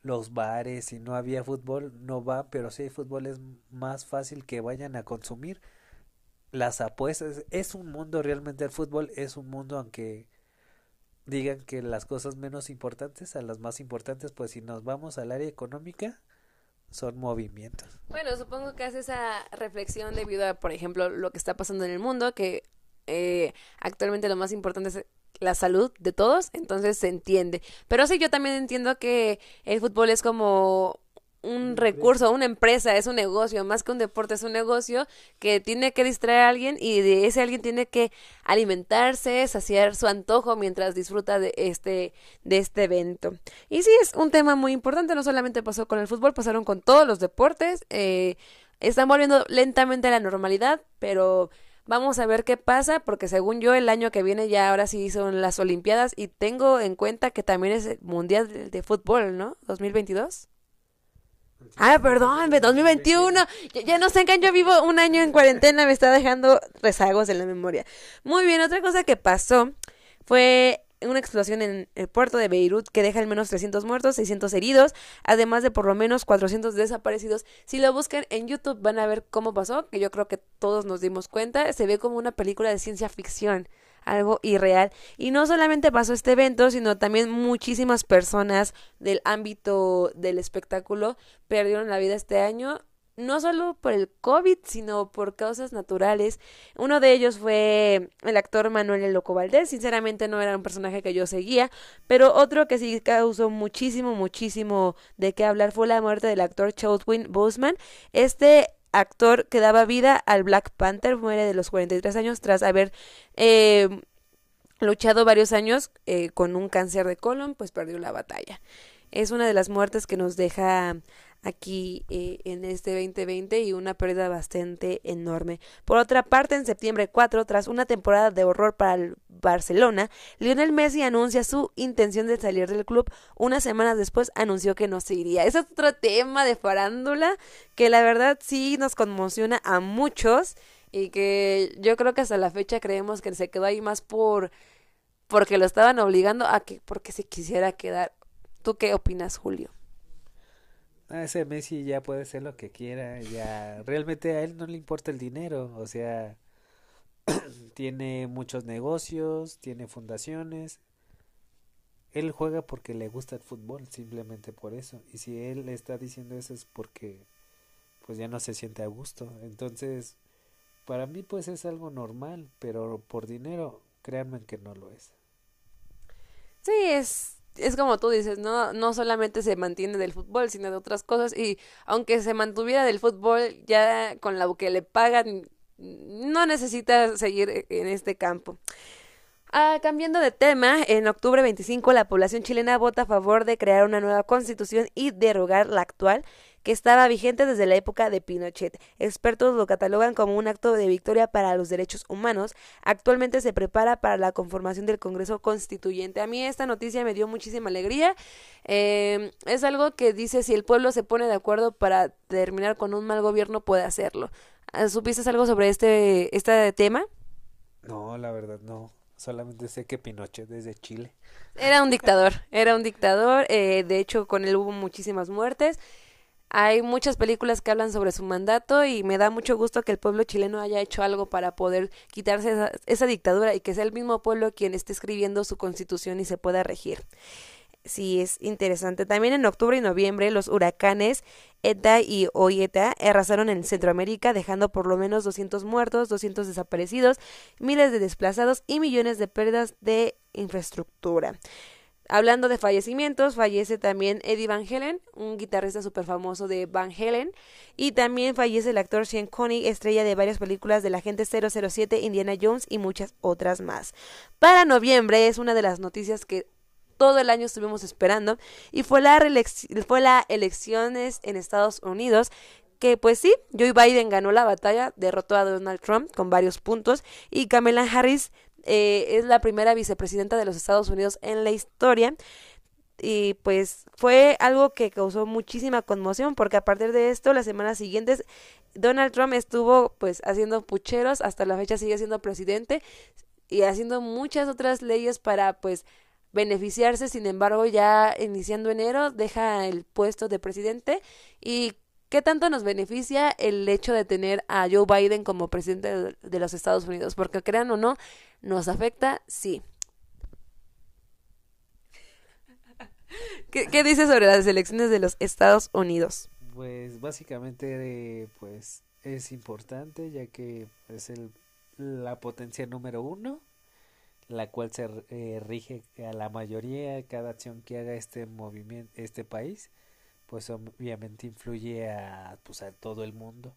Speaker 2: Los bares, si no había fútbol, no va, pero si hay fútbol es más fácil que vayan a consumir. Las apuestas, es un mundo realmente el fútbol, es un mundo aunque digan que las cosas menos importantes a las más importantes, pues si nos vamos al área económica, son movimientos.
Speaker 1: Bueno, supongo que hace esa reflexión debido a, por ejemplo, lo que está pasando en el mundo, que eh, actualmente lo más importante es la salud de todos, entonces se entiende. Pero sí, yo también entiendo que el fútbol es como un recurso, una empresa, es un negocio, más que un deporte, es un negocio que tiene que distraer a alguien y de ese alguien tiene que alimentarse, saciar su antojo mientras disfruta de este, de este evento. Y sí, es un tema muy importante, no solamente pasó con el fútbol, pasaron con todos los deportes, eh, están volviendo lentamente a la normalidad, pero vamos a ver qué pasa, porque según yo el año que viene ya ahora sí son las Olimpiadas y tengo en cuenta que también es el Mundial de Fútbol, ¿no? 2022. Ah, perdón, 2021. Ya, no sé en yo vivo un año en cuarentena, me está dejando rezagos en la memoria. Muy bien, otra cosa que pasó fue una explosión en el puerto de Beirut que deja al menos 300 muertos, 600 heridos, además de por lo menos 400 desaparecidos. Si lo buscan en YouTube van a ver cómo pasó, que yo creo que todos nos dimos cuenta. Se ve como una película de ciencia ficción algo irreal. Y no solamente pasó este evento, sino también muchísimas personas del ámbito del espectáculo perdieron la vida este año no solo por el COVID, sino por causas naturales. Uno de ellos fue el actor Manuel El Loco Valdés. Sinceramente no era un personaje que yo seguía, pero otro que sí causó muchísimo, muchísimo de qué hablar fue la muerte del actor Chadwick Boseman. Este actor que daba vida al Black Panther, muere de los 43 años tras haber eh, luchado varios años eh, con un cáncer de colon, pues perdió la batalla. Es una de las muertes que nos deja aquí eh, en este 2020 y una pérdida bastante enorme. Por otra parte, en septiembre 4, tras una temporada de horror para el Barcelona, Lionel Messi anuncia su intención de salir del club. Unas semanas después anunció que no se iría. Ese es otro tema de farándula que la verdad sí nos conmociona a muchos y que yo creo que hasta la fecha creemos que se quedó ahí más por porque lo estaban obligando a que porque se quisiera quedar. ¿Tú qué opinas, Julio?
Speaker 2: Ah, ese Messi ya puede ser lo que quiera, ya realmente a él no le importa el dinero, o sea, tiene muchos negocios, tiene fundaciones. Él juega porque le gusta el fútbol, simplemente por eso. Y si él está diciendo eso es porque pues ya no se siente a gusto. Entonces, para mí pues es algo normal, pero por dinero, créanme que no lo es.
Speaker 1: Sí, es es como tú dices, no, no solamente se mantiene del fútbol, sino de otras cosas. Y aunque se mantuviera del fútbol, ya con lo que le pagan, no necesita seguir en este campo. Ah, cambiando de tema, en octubre 25 la población chilena vota a favor de crear una nueva constitución y derogar la actual, que estaba vigente desde la época de Pinochet. Expertos lo catalogan como un acto de victoria para los derechos humanos. Actualmente se prepara para la conformación del Congreso Constituyente. A mí esta noticia me dio muchísima alegría. Eh, es algo que dice si el pueblo se pone de acuerdo para terminar con un mal gobierno puede hacerlo. ¿Supiste algo sobre este, este tema?
Speaker 2: No, la verdad no. Solamente sé que Pinochet desde Chile.
Speaker 1: Era un dictador, era un dictador. Eh, de hecho, con él hubo muchísimas muertes. Hay muchas películas que hablan sobre su mandato y me da mucho gusto que el pueblo chileno haya hecho algo para poder quitarse esa, dictadura y que sea el mismo pueblo quien esté escribiendo su constitución y se pueda regir. Sí, es interesante. También en octubre y noviembre los huracanes Eta y Oieta arrasaron en Centroamérica, dejando por lo menos 200 muertos, 200 desaparecidos, miles de desplazados y millones de pérdidas de infraestructura. Hablando de fallecimientos, fallece también Eddie Van Halen, un guitarrista súper famoso de Van Halen, y también fallece el actor Sean Connery, estrella de varias películas de la gente 007, Indiana Jones y muchas otras más. Para noviembre es una de las noticias que todo el año estuvimos esperando y fue la, fue la elecciones en Estados Unidos que pues sí, Joe Biden ganó la batalla, derrotó a Donald Trump con varios puntos y Kamala Harris eh, es la primera vicepresidenta de los Estados Unidos en la historia. Y pues fue algo que causó muchísima conmoción porque a partir de esto, las semanas siguientes, Donald Trump estuvo pues haciendo pucheros, hasta la fecha sigue siendo presidente. y haciendo muchas otras leyes para pues beneficiarse, sin embargo ya iniciando enero deja el puesto de presidente y ¿Qué tanto nos beneficia el hecho de tener a Joe Biden como presidente de los Estados Unidos? Porque crean o no, nos afecta, sí. ¿Qué, qué dices sobre las elecciones de los Estados Unidos?
Speaker 2: Pues básicamente, pues es importante ya que es el, la potencia número uno, la cual se eh, rige a la mayoría cada acción que haga este movimiento, este país pues obviamente influye a, pues, a todo el mundo.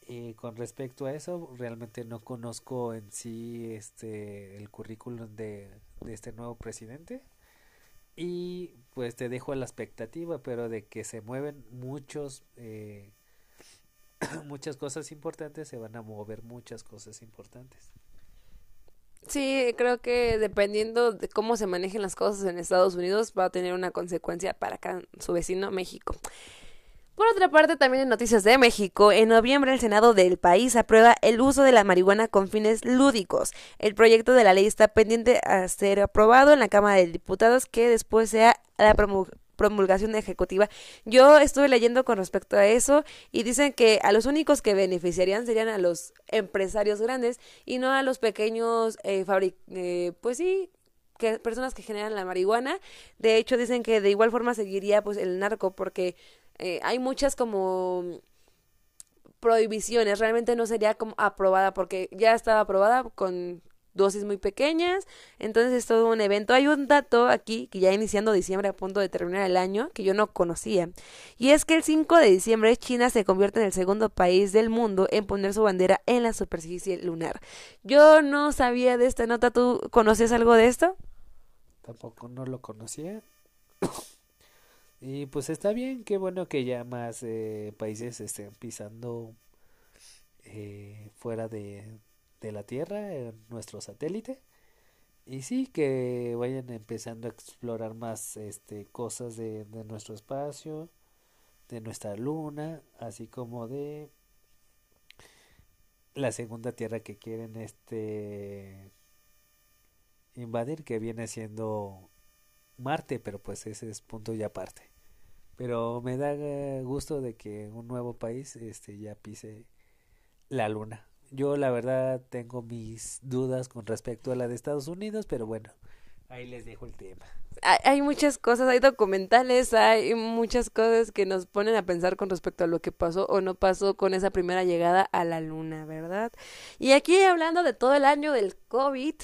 Speaker 2: Y con respecto a eso, realmente no conozco en sí este el currículum de, de este nuevo presidente. Y pues te dejo la expectativa, pero de que se mueven muchos, eh, muchas cosas importantes, se van a mover muchas cosas importantes.
Speaker 1: Sí, creo que dependiendo de cómo se manejen las cosas en Estados Unidos va a tener una consecuencia para su vecino México. Por otra parte, también en noticias de México, en noviembre el Senado del país aprueba el uso de la marihuana con fines lúdicos. El proyecto de la ley está pendiente a ser aprobado en la Cámara de Diputados que después sea la promulgación ejecutiva. Yo estuve leyendo con respecto a eso y dicen que a los únicos que beneficiarían serían a los empresarios grandes y no a los pequeños eh, eh, pues sí, que personas que generan la marihuana. De hecho, dicen que de igual forma seguiría pues el narco porque eh, hay muchas como prohibiciones, realmente no sería como aprobada porque ya estaba aprobada con dosis muy pequeñas, entonces es todo un evento. Hay un dato aquí que ya iniciando diciembre a punto de terminar el año que yo no conocía, y es que el 5 de diciembre China se convierte en el segundo país del mundo en poner su bandera en la superficie lunar. Yo no sabía de esta nota, ¿tú conoces algo de esto?
Speaker 2: Tampoco no lo conocía. y pues está bien, qué bueno que ya más eh, países estén pisando eh, fuera de, de la Tierra, en nuestro satélite. Y sí, que vayan empezando a explorar más este, cosas de, de nuestro espacio, de nuestra luna, así como de la segunda tierra que quieren este invadir que viene siendo Marte pero pues ese es punto y aparte pero me da gusto de que un nuevo país este ya pise la luna yo la verdad tengo mis dudas con respecto a la de Estados Unidos, pero bueno, ahí les dejo el tema.
Speaker 1: Hay, muchas cosas, hay documentales, hay muchas cosas que nos ponen a pensar con respecto a lo que pasó o no pasó con esa primera llegada a la luna, ¿verdad? Y aquí hablando de todo el año del COVID,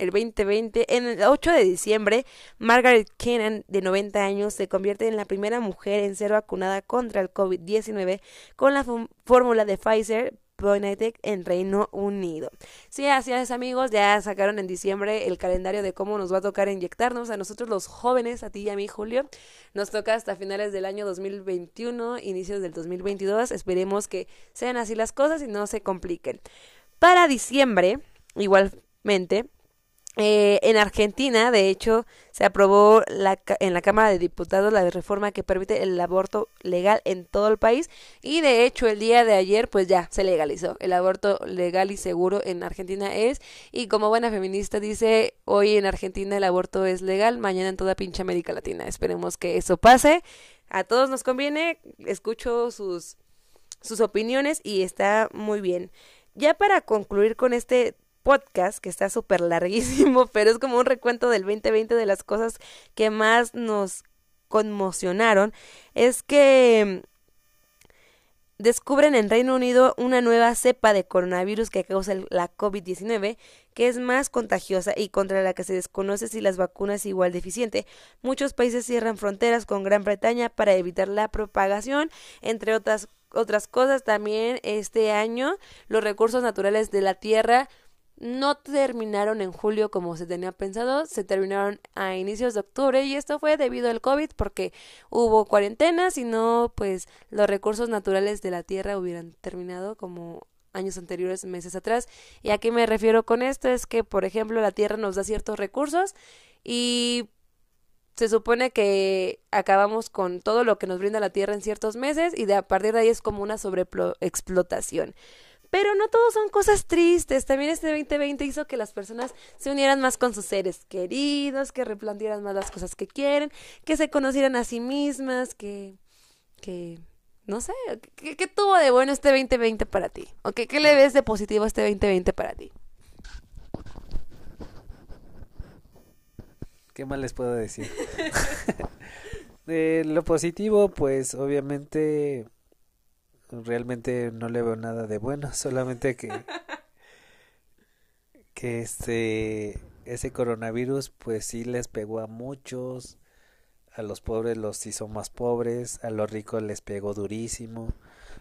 Speaker 1: el 2020. En el 8 de diciembre, Margaret Kennan, de 90 años, se convierte en la primera mujer en ser vacunada contra el COVID-19 con la fórmula de Pfizer en Reino Unido. Sí, así es amigos, ya sacaron en diciembre el calendario de cómo nos va a tocar inyectarnos a nosotros los jóvenes, a ti y a mí Julio. Nos toca hasta finales del año 2021, inicios del 2022. Esperemos que sean así las cosas y no se compliquen. Para diciembre, igualmente, eh, en Argentina, de hecho, se aprobó la, en la Cámara de Diputados la reforma que permite el aborto legal en todo el país y de hecho el día de ayer pues ya se legalizó. El aborto legal y seguro en Argentina es y como buena feminista dice, hoy en Argentina el aborto es legal, mañana en toda pinche América Latina. Esperemos que eso pase. A todos nos conviene, escucho sus sus opiniones y está muy bien. Ya para concluir con este podcast que está súper larguísimo, pero es como un recuento del 2020 de las cosas que más nos conmocionaron, es que descubren en Reino Unido una nueva cepa de coronavirus que causa la COVID-19, que es más contagiosa y contra la que se desconoce si las vacunas es igual deficiente. Muchos países cierran fronteras con Gran Bretaña para evitar la propagación, entre otras otras cosas también este año los recursos naturales de la tierra no terminaron en julio como se tenía pensado, se terminaron a inicios de octubre y esto fue debido al COVID porque hubo cuarentenas y no pues los recursos naturales de la tierra hubieran terminado como años anteriores, meses atrás. ¿Y a qué me refiero con esto? Es que, por ejemplo, la tierra nos da ciertos recursos y se supone que acabamos con todo lo que nos brinda la tierra en ciertos meses y de a partir de ahí es como una sobreexplotación. Pero no todos son cosas tristes. También este 2020 hizo que las personas se unieran más con sus seres queridos, que replantearan más las cosas que quieren, que se conocieran a sí mismas, que, que, no sé, ¿qué, qué tuvo de bueno este 2020 para ti? ¿O qué, qué le ves de positivo este 2020 para ti?
Speaker 2: ¿Qué más les puedo decir? De lo positivo, pues obviamente realmente no le veo nada de bueno, solamente que que este ese coronavirus pues sí les pegó a muchos, a los pobres los hizo más pobres, a los ricos les pegó durísimo,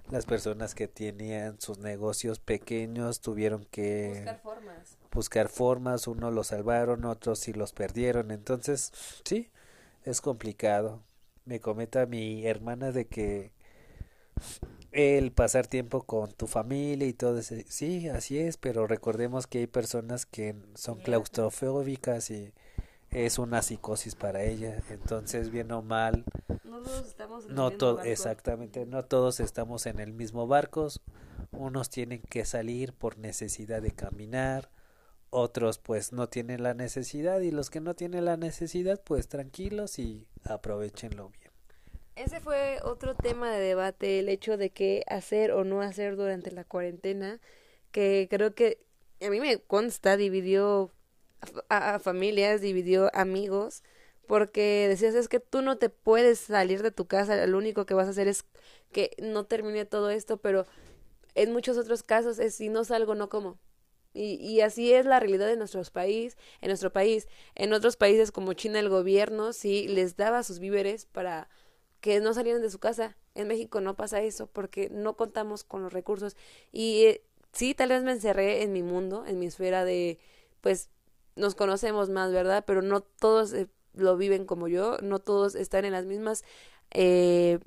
Speaker 2: las personas que tenían sus negocios pequeños tuvieron que
Speaker 1: Buscar formas.
Speaker 2: buscar formas, unos los salvaron, otros sí los perdieron, entonces sí, es complicado. Me comenta mi hermana de que el pasar tiempo con tu familia y todo ese, sí, así es, pero recordemos que hay personas que son claustrofóbicas y es una psicosis para ella, entonces bien o mal,
Speaker 1: No todos estamos en el
Speaker 2: no
Speaker 1: mismo
Speaker 2: todo,
Speaker 1: barco.
Speaker 2: exactamente, no todos estamos en el mismo barco, unos tienen que salir por necesidad de caminar, otros pues no tienen la necesidad y los que no tienen la necesidad pues tranquilos y aprovechenlo bien.
Speaker 1: Ese fue otro tema de debate, el hecho de qué hacer o no hacer durante la cuarentena, que creo que a mí me consta, dividió a, familias, dividió amigos, porque decías, es que tú no te puedes salir de tu casa, lo único que vas a hacer es que no termine todo esto, pero en muchos otros casos es si no salgo, no como. Y, y así es la realidad de nuestros país, en nuestro país. En otros países como China el gobierno sí les daba sus víveres para que no salieran de su casa. En México no pasa eso porque no contamos con los recursos. Y eh, sí, tal vez me encerré en mi mundo, en mi esfera de, pues, nos conocemos más, ¿verdad? Pero no todos eh, lo viven como yo, no todos están en las mismas eh,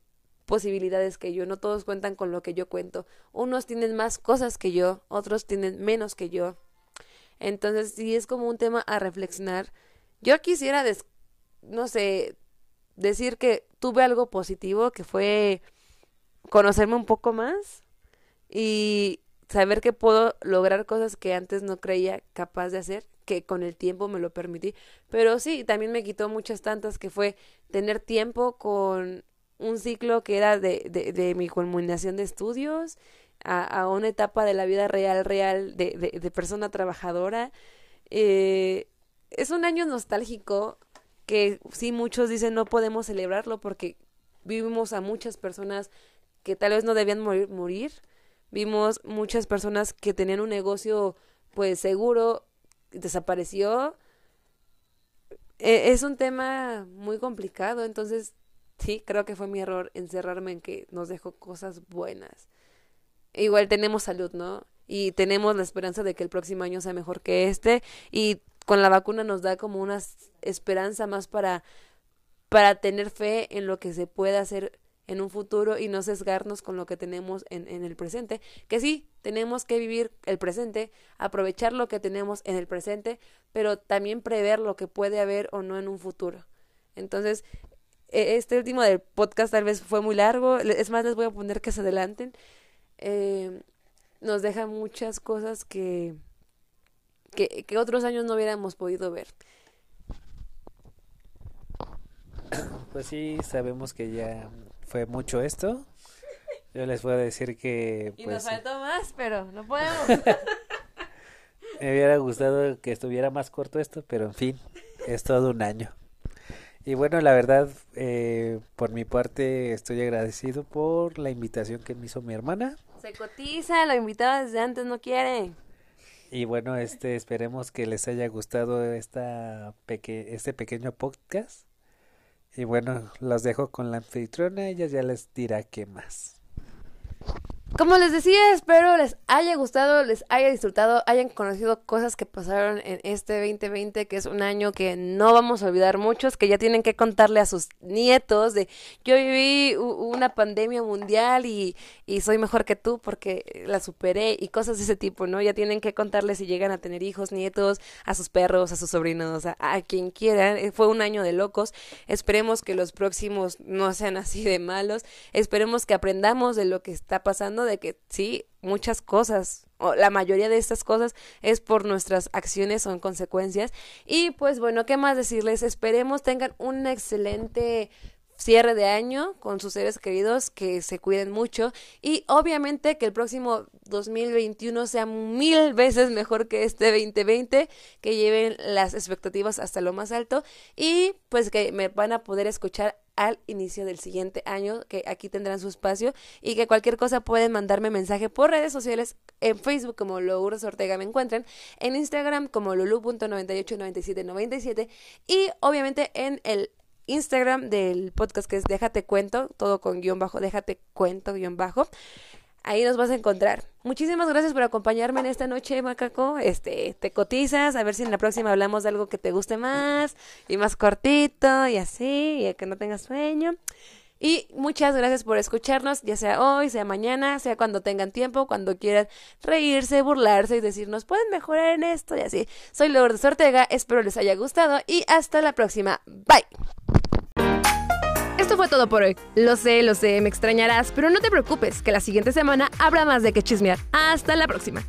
Speaker 1: posibilidades que yo, no todos cuentan con lo que yo cuento. Unos tienen más cosas que yo, otros tienen menos que yo. Entonces, sí es como un tema a reflexionar. Yo quisiera, des- no sé, decir que tuve algo positivo, que fue conocerme un poco más y saber que puedo lograr cosas que antes no creía capaz de hacer, que con el tiempo me lo permití. Pero sí, también me quitó muchas tantas, que fue tener tiempo con un ciclo que era de, de, de mi culminación de estudios a, a una etapa de la vida real, real, de, de, persona trabajadora. Eh, es un año nostálgico que sí muchos dicen no podemos celebrarlo porque vivimos a muchas personas que tal vez no debían morir, morir. Vimos muchas personas que tenían un negocio pues seguro, desapareció. Eh, es un tema muy complicado, entonces sí, creo que fue mi error encerrarme en que nos dejó cosas buenas. Igual tenemos salud, ¿no? Y tenemos la esperanza de que el próximo año sea mejor que este y con la vacuna nos da como una esperanza más para para tener fe en lo que se puede hacer en un futuro y no sesgarnos con lo que tenemos en, en el presente. Que sí, tenemos que vivir el presente, aprovechar lo que tenemos en el presente, pero también prever lo que puede haber o no en un futuro. Entonces, e- este último del podcast tal vez fue muy largo, es más, les voy a poner que se adelanten. Eh, nos deja muchas cosas que, que, que otros años no hubiéramos podido ver.
Speaker 2: Pues sí, sabemos que ya fue mucho esto. Yo les puedo decir que
Speaker 1: Y
Speaker 2: pues
Speaker 1: nos faltó más, pero no podemos.
Speaker 2: me hubiera gustado que estuviera más corto esto, pero en fin, es todo un año. Y bueno, la verdad, eh, por mi parte estoy agradecido por la invitación que me hizo mi hermana.
Speaker 1: Se cotiza, lo invitaba desde antes, no quiere.
Speaker 2: Y bueno, este esperemos que les haya gustado esta peque este pequeño podcast. Y bueno, los dejo con la anfitriona, ella ya les dirá qué más.
Speaker 1: Como les decía, espero les haya gustado, les haya disfrutado, hayan conocido cosas que pasaron en este 2020, que es un año que no vamos a olvidar muchos, que ya tienen que contarle a sus nietos de yo viví una pandemia mundial y, soy mejor que tú porque la superé y cosas de ese tipo, ¿no? Ya tienen que contarle si llegan a tener hijos, nietos, a sus perros, a sus sobrinos, a, a quien quieran. Eh, Fue un año de locos. Esperemos que los próximos no sean así de malos. Esperemos que aprendamos de lo que está pasando de que sí, muchas cosas, o la mayoría de estas cosas es por nuestras acciones en consecuencias. Y pues bueno, ¿qué más decirles? Esperemos tengan un excelente cierre de año con sus seres queridos, que se cuiden mucho y obviamente que el próximo 2021 sea mil veces mejor que este 2020, que lleven las expectativas hasta lo más alto y pues que me van a poder escuchar al inicio del siguiente año, que aquí tendrán su espacio y que cualquier cosa pueden mandarme mensaje por redes sociales, en Facebook como Lourdes Ortega me encuentran, en Instagram como lulu.989797 y obviamente en el Instagram del podcast que es Déjate Cuento, todo con guion bajo, Déjate Cuento guion bajo. Ahí nos vas a encontrar. Muchísimas gracias por acompañarme en esta noche, Macaco. Este, te cotizas, a ver si en la próxima hablamos de algo que te guste más y más cortito y así, y que no tengas sueño. Y muchas gracias por escucharnos, ya sea hoy, sea mañana, sea cuando tengan tiempo, cuando quieran reírse, burlarse y decirnos, pueden mejorar en esto y así. Soy Lourdes Ortega, espero les haya gustado y hasta la próxima. Bye. Esto fue todo por hoy. Lo sé, lo sé, me extrañarás, pero no te preocupes, que la siguiente semana habrá más de que chismear. Hasta la próxima.